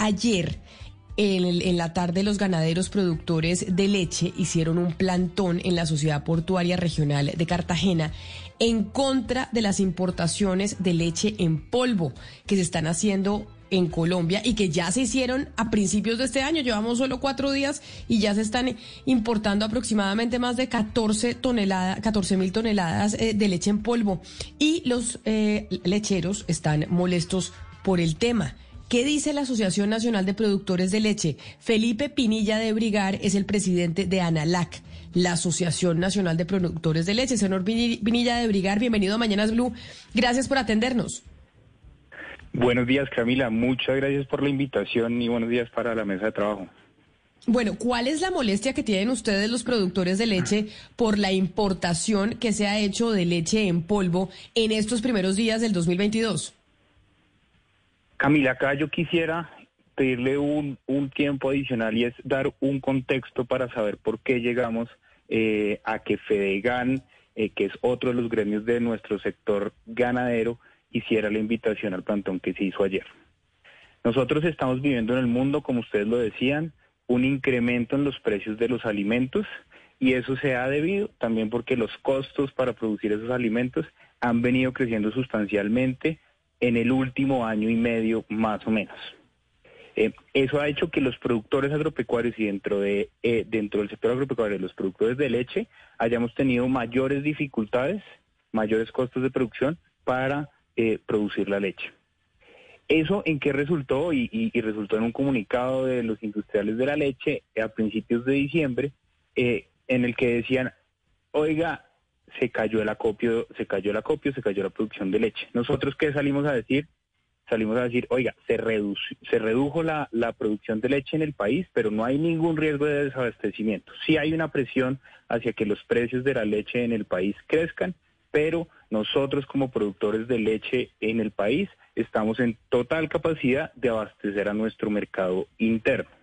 ayer en, la tarde los ganaderos productores de leche hicieron un plantón en la Sociedad Portuaria Regional de Cartagena en contra de las importaciones de leche en polvo que se están haciendo en Colombia y que ya se hicieron a principios de este año. Llevamos solo cuatro días y ya se están importando aproximadamente más de 14 toneladas, 14 mil toneladas eh, de leche en polvo. Y los eh, lecheros están molestos por el tema. ¿Qué dice la Asociación Nacional de Productores de Leche? Felipe Pinilla de Brigar es el presidente de ANALAC, la Asociación Nacional de Productores de Leche. Señor Pinilla de Brigar, bienvenido a Mañanas Blue. Gracias por atendernos. Buenos días, Camila. Muchas gracias por la invitación y buenos días para la mesa de trabajo. Bueno, ¿cuál es la molestia que tienen ustedes los productores de leche por la importación que se ha hecho de leche en polvo en estos primeros días del 2022? Camila, acá yo quisiera pedirle un, tiempo adicional y es dar un contexto para saber por qué llegamos eh, a que Fedegan, eh, que es otro de los gremios de nuestro sector ganadero, hiciera la invitación al plantón que se hizo ayer. Nosotros estamos viviendo en el mundo, como ustedes lo decían, un incremento en los precios de los alimentos y eso se ha debido también porque los costos para producir esos alimentos han venido creciendo sustancialmente en el último año y medio más o menos. Eh, eso ha hecho que los productores agropecuarios y dentro, de, eh, dentro del sector agropecuario, los productores de leche, hayamos tenido mayores dificultades, mayores costos de producción para eh, producir la leche. ¿Eso en qué resultó? Y, y, resultó en un comunicado de los industriales de la leche a principios de diciembre, en el que decían, oiga, se cayó el acopio, se cayó el acopio, se cayó la producción de leche. Nosotros qué salimos a decir? Salimos a decir, oiga, se, se redujo la, la producción de leche en el país, pero no hay ningún riesgo de desabastecimiento. Sí hay una presión hacia que los precios de la leche en el país crezcan, pero nosotros como productores de leche en el país estamos en total capacidad de abastecer a nuestro mercado interno.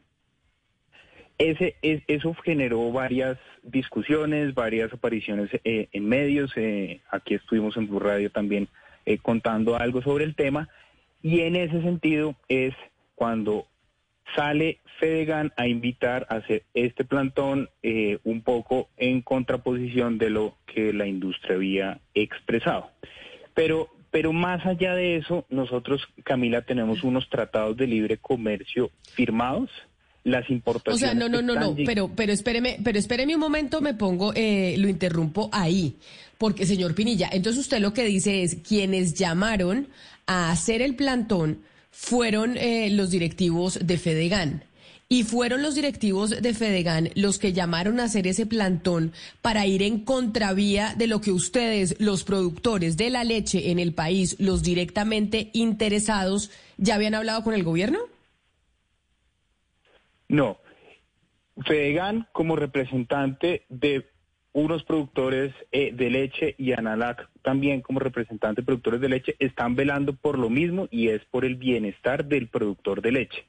Ese, eso generó varias discusiones, varias apariciones eh, en medios. Eh, aquí estuvimos en Blue Radio también eh, contando algo sobre el tema. Y en ese sentido es cuando sale Fedegan a invitar a hacer este plantón un poco en contraposición de lo que la industria había expresado. Pero, pero más allá de eso, nosotros, Camila, tenemos unos tratados de libre comercio firmados las importaciones. O sea, no, no, no, no, pero, pero espéreme, pero espéreme un momento, me pongo, eh, lo interrumpo ahí, porque señor Pinilla, entonces usted lo que dice es quienes llamaron a hacer el plantón fueron eh, los directivos de Fedegan. Y fueron los directivos de Fedegan los que llamaron a hacer ese plantón para ir en contravía de lo que ustedes, los productores de la leche en el país, los directamente interesados, ya habían hablado con el gobierno? No. Fedegan como representante de unos productores eh, de leche y Analac también como representante de productores de leche están velando por lo mismo y es por el bienestar del productor de leche.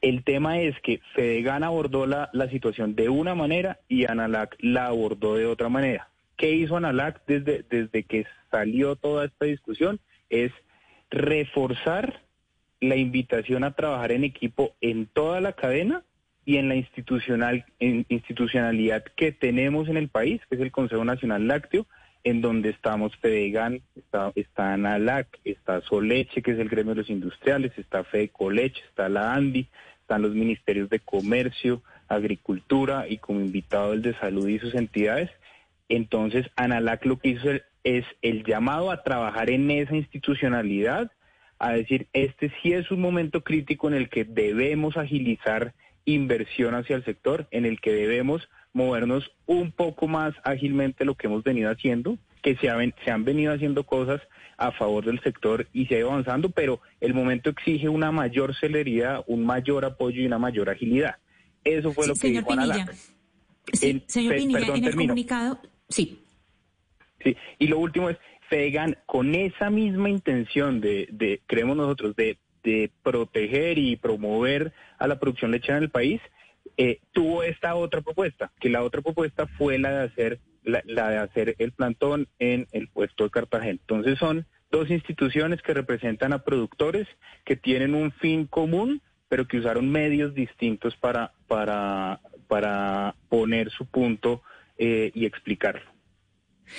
El tema es que Fedegan abordó la, la situación de una manera y Analac la abordó de otra manera. ¿Qué hizo Analac desde, desde que salió toda esta discusión? Es reforzar la invitación a trabajar en equipo en toda la cadena y en la institucional, institucionalidad que tenemos en el país, que es el Consejo Nacional Lácteo, en donde estamos Fedegan, está, está ANALAC, está Soleche, que es el gremio de los industriales, está Fedecoleche, está la ANDI, están los ministerios de Comercio, Agricultura y como invitado el de Salud y sus entidades. Entonces, ANALAC lo que hizo es el llamado a trabajar en esa institucionalidad a decir, este sí es un momento crítico en el que debemos agilizar inversión hacia el sector, en el que debemos movernos un poco más ágilmente lo que hemos venido haciendo, que se, se han venido haciendo cosas a favor del sector y se ha ido avanzando, pero el momento exige una mayor celeridad, un mayor apoyo y una mayor agilidad. Eso fue lo que dijo Ana Sí, señor Pinilla, en el comunicado, sí. Sí, y lo último es, Fegan, con esa misma intención de, creemos nosotros, de, proteger y promover a la producción lechera en el país, eh, tuvo esta otra propuesta, que la otra propuesta fue la de hacer la, de hacer el plantón en el puesto de Cartagena. Entonces son dos instituciones que representan a productores que tienen un fin común pero que usaron medios distintos para poner su punto eh, y explicarlo.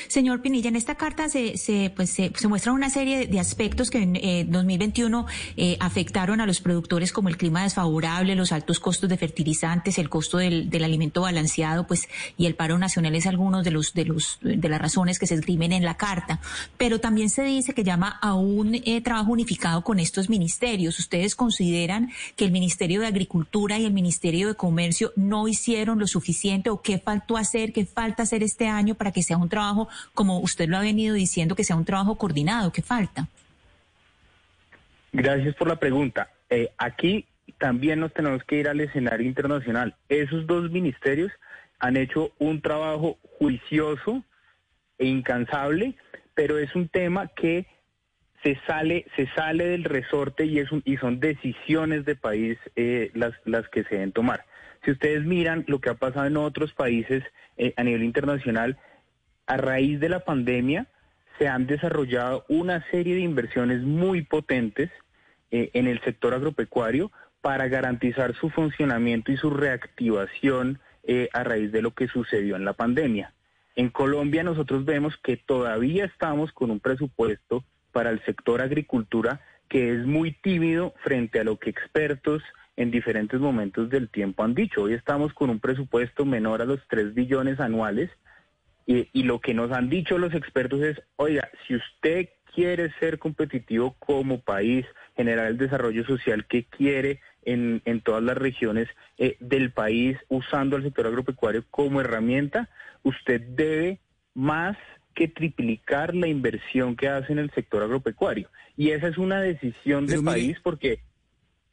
Señor Pinilla, en esta carta se, se, pues, se, muestra una serie de aspectos que en 2021 eh, eh, afectaron a los productores como el clima desfavorable, los altos costos de fertilizantes, el costo del, del, alimento balanceado, pues y el paro nacional es algunos de los de los de las razones que se esgrimen en la carta. Pero también se dice que llama a un eh, trabajo unificado con estos ministerios. ¿Ustedes consideran que el Ministerio de Agricultura y el Ministerio de Comercio no hicieron lo suficiente o qué faltó hacer, qué falta hacer este año para que sea un trabajo como usted lo ha venido diciendo, que sea un trabajo coordinado? ¿Qué falta? Gracias por la pregunta. Eh, aquí también nos tenemos que ir al escenario internacional. Esos dos ministerios han hecho un trabajo juicioso e incansable, pero es un tema que se sale, se sale del resorte y, es y son decisiones de país eh, las, las que se deben tomar. Si ustedes miran lo que ha pasado en otros países eh, a nivel internacional, a raíz de la pandemia se han desarrollado una serie de inversiones muy potentes eh, en el sector agropecuario para garantizar su funcionamiento y su reactivación eh, a raíz de lo que sucedió en la pandemia. En Colombia nosotros vemos que todavía estamos con un presupuesto para el sector agricultura que es muy tímido frente a lo que expertos en diferentes momentos del tiempo han dicho. Hoy estamos con un presupuesto menor a los 3 billones anuales y, lo que nos han dicho los expertos es, oiga, si usted quiere ser competitivo como país, generar el desarrollo social que quiere en, en todas las regiones eh, del país, usando el sector agropecuario como herramienta, usted debe más que triplicar la inversión que hace en el sector agropecuario. Y esa es una decisión de país porque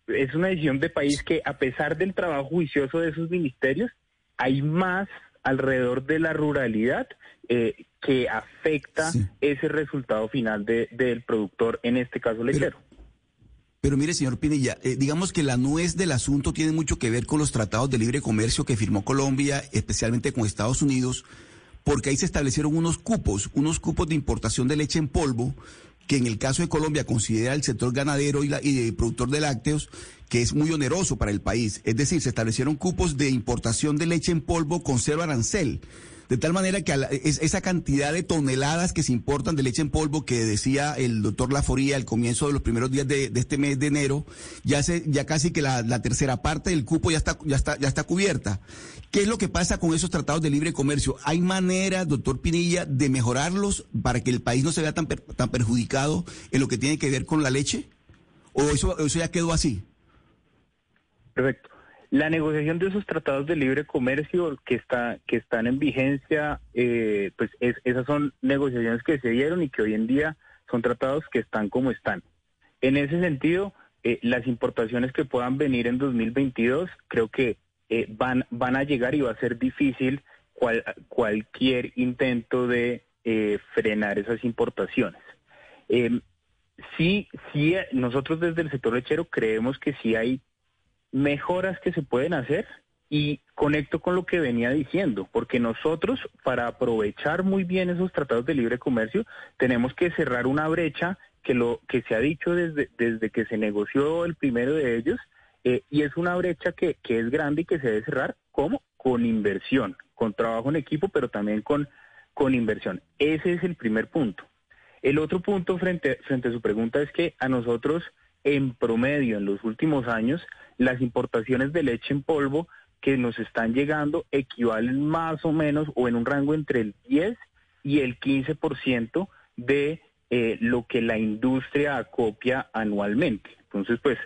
es una decisión de país que a pesar del trabajo juicioso de esos ministerios, hay más alrededor de la ruralidad eh, que afecta ese resultado final del productor, en este caso lechero. Pero, mire, señor Pinilla, eh, digamos que la nuez del asunto tiene mucho que ver con los tratados de libre comercio que firmó Colombia, especialmente con Estados Unidos, porque ahí se establecieron unos cupos, unos cupos de importación de leche en polvo que en el caso de Colombia considera el sector ganadero y, la, y productor de lácteos que es muy oneroso para el país. Es decir, se establecieron cupos de importación de leche en polvo con cero arancel. De tal manera que esa cantidad de toneladas que se importan de leche en polvo que decía el doctor Laforía al comienzo de los primeros días de, este mes de enero, ya se, ya casi que la, tercera parte del cupo ya está, ya está, ya está cubierta. ¿Qué es lo que pasa con esos tratados de libre comercio? ¿Hay manera, doctor Pinilla, de mejorarlos para que el país no se vea tan, tan perjudicado en lo que tiene que ver con la leche? ¿O eso, ya quedó así? Perfecto. La negociación de esos tratados de libre comercio que está que están en vigencia, eh, pues esas son negociaciones que se dieron y que hoy en día son tratados que están como están. En ese sentido, eh, las importaciones que puedan venir en 2022 creo que eh, van van a llegar y va a ser difícil cualquier intento de frenar esas importaciones. Em, sí, sí, nosotros desde el sector lechero creemos que sí hay mejoras que se pueden hacer y conecto con lo que venía diciendo, porque nosotros para aprovechar muy bien esos tratados de libre comercio tenemos que cerrar una brecha que lo que se ha dicho desde, desde que se negoció el primero de ellos eh, y es una brecha que, que es grande y que se debe cerrar como con inversión, con trabajo en equipo, pero también con, con inversión. Ese es el primer punto. El otro punto frente, frente a su pregunta es que a nosotros en promedio en los últimos años las importaciones de leche en polvo que nos están llegando equivalen más o menos o en un rango entre el 10 y el 15% de eh, lo que la industria acopia anualmente. Entonces, pues,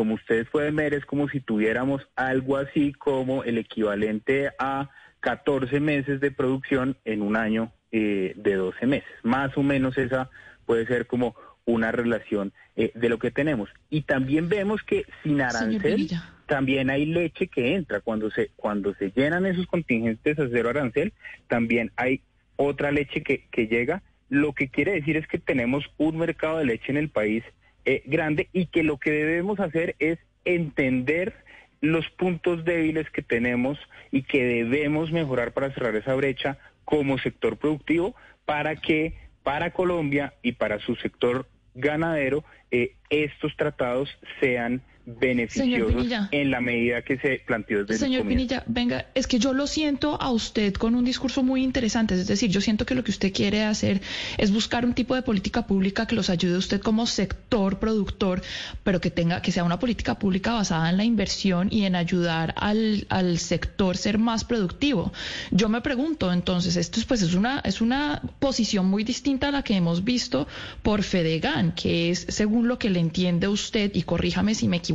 como ustedes pueden ver, es como si tuviéramos algo así como el equivalente a 14 meses de producción en un año eh, de 12 meses. Más o menos esa puede ser como una relación eh, de lo que tenemos. Y también vemos que sin arancel también hay leche que entra. Cuando se, cuando se llenan esos contingentes a cero arancel, también hay otra leche que, que llega. Lo que quiere decir es que tenemos un mercado de leche en el país eh, grande y que lo que debemos hacer es entender los puntos débiles que tenemos y que debemos mejorar para cerrar esa brecha como sector productivo para que para Colombia y para su sector ganadero, eh, estos tratados sean beneficiosos en la medida que se planteó desde Señor Pinilla, venga, es que yo lo siento a usted con un discurso muy interesante, es decir, yo siento que lo que usted quiere hacer es buscar un tipo de política pública que los ayude a usted como sector productor, pero que tenga que sea una política pública basada en la inversión y en ayudar al, al sector ser más productivo. Yo me pregunto, entonces, esto es, pues es una es una posición muy distinta a la que hemos visto por Fedegan, que es según lo que le entiende usted y corríjame si me equivoco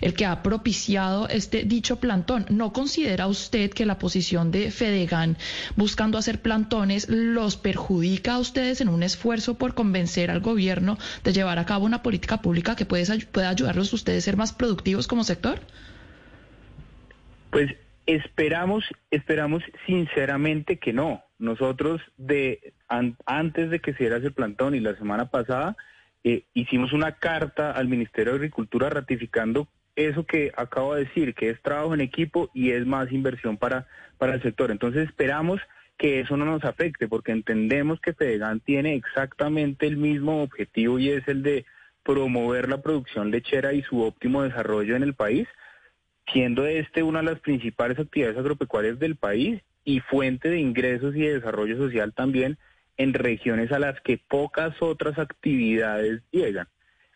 el que ha propiciado este dicho plantón. ¿No considera usted que la posición de Fedegan buscando hacer plantones los perjudica a ustedes en un esfuerzo por convencer al gobierno de llevar a cabo una política pública que puede, pueda ayudarlos a ustedes a ser más productivos como sector? Pues esperamos, esperamos sinceramente que no. Nosotros de antes de que se diera ese plantón y la semana pasada eh, hicimos una carta al Ministerio de Agricultura ratificando eso que acabo de decir, que es trabajo en equipo y es más inversión para, para el sector. Entonces esperamos que eso no nos afecte, porque entendemos que Fedegan tiene exactamente el mismo objetivo y es el de promover la producción lechera y su óptimo desarrollo en el país, siendo este una de las principales actividades agropecuarias del país y fuente de ingresos y de desarrollo social también en regiones a las que pocas otras actividades llegan.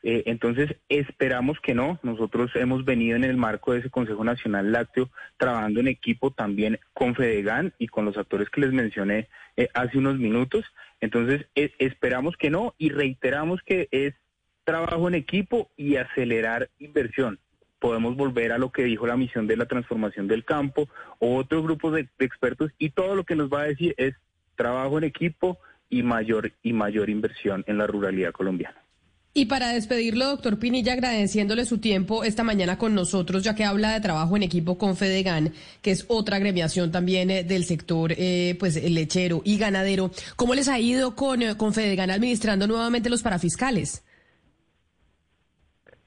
Eh, entonces, esperamos que no. Nosotros hemos venido en el marco de ese Consejo Nacional Lácteo trabajando en equipo también con Fedegan y con los actores que les mencioné eh, hace unos minutos. Entonces, e, esperamos que no y reiteramos que es trabajo en equipo y acelerar inversión. Podemos volver a lo que dijo la misión de la transformación del campo o otros grupos de expertos y todo lo que nos va a decir es trabajo en equipo y mayor y mayor inversión en la ruralidad colombiana. Y para despedirlo, doctor Pinilla, agradeciéndole su tiempo esta mañana con nosotros, ya que habla de trabajo en equipo con Fedegan, que es otra agremiación también eh, del sector eh, pues lechero y ganadero. ¿Cómo les ha ido con, eh, con Fedegan administrando nuevamente los parafiscales?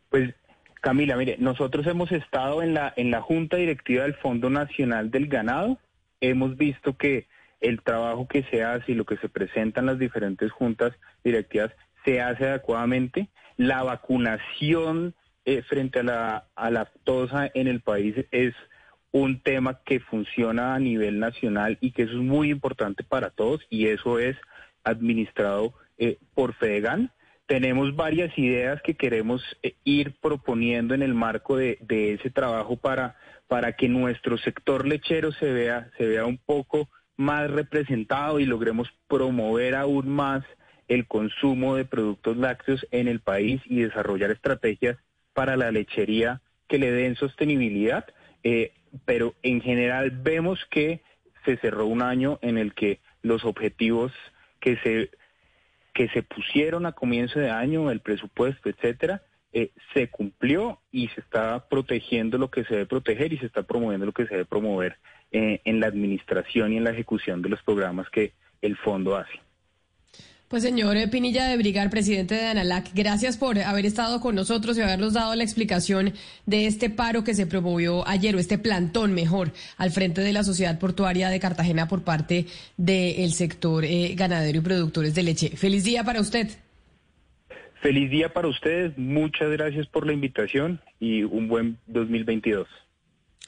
Pues Camila, mire, nosotros hemos estado en la en la junta directiva del Fondo Nacional del Ganado. Hemos visto que el trabajo que se hace y lo que se presenta en las diferentes juntas directivas se hace adecuadamente. La vacunación eh, frente a la, a la lactosa en el país es un tema que funciona a nivel nacional y que eso es muy importante para todos y eso es administrado eh, por FEDEGAN. Tenemos varias ideas que queremos eh, ir proponiendo en el marco de, de, ese trabajo para, para que nuestro sector lechero se vea, se vea un poco más representado y logremos promover aún más el consumo de productos lácteos en el país y desarrollar estrategias para la lechería que le den sostenibilidad. Eh, pero en general vemos que se cerró un año en el que los objetivos que se que se pusieron a comienzo de año, el presupuesto, etcétera, eh, se cumplió y se está protegiendo lo que se debe proteger y se está promoviendo lo que se debe promover eh, en la administración y en la ejecución de los programas que el fondo hace. Pues señor Pinilla de Brigar, presidente de ANALAC, gracias por haber estado con nosotros y habernos dado la explicación de este paro que se promovió ayer, o este plantón mejor, al frente de la Sociedad Portuaria de Cartagena por parte del sector eh, ganadero y productores de leche. Feliz día para usted. Feliz día para ustedes, muchas gracias por la invitación y un buen 2022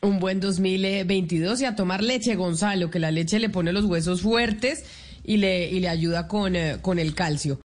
un buen 2022 y a tomar leche, Gonzalo, que la leche le pone los huesos fuertes y le, y le ayuda con, eh, con el calcio.